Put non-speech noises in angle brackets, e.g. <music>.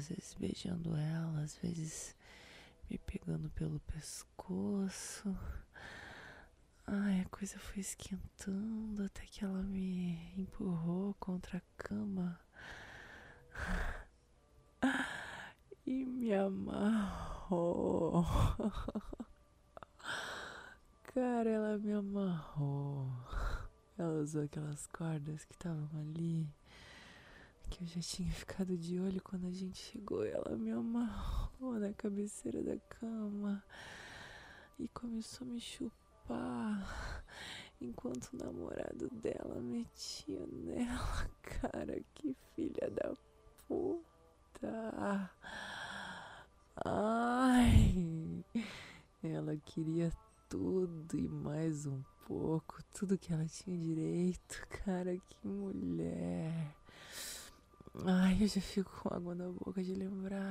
às vezes beijando ela, às vezes me pegando pelo pescoço. Ai, a coisa foi esquentando até que ela me empurrou contra a cama e me amarrou. Cara, ela me amarrou. Ela usou aquelas cordas que estavam ali. Eu já tinha ficado de olho quando a gente chegou. Ela me amarrou na cabeceira da cama. E começou a me chupar. Enquanto o namorado dela metia nela. <laughs> Cara, que filha da puta. Ai. Ela queria tudo e mais um pouco, tudo que ela tinha direito. Cara, que mulher. Ai, eu já fico com água na boca de lembrar.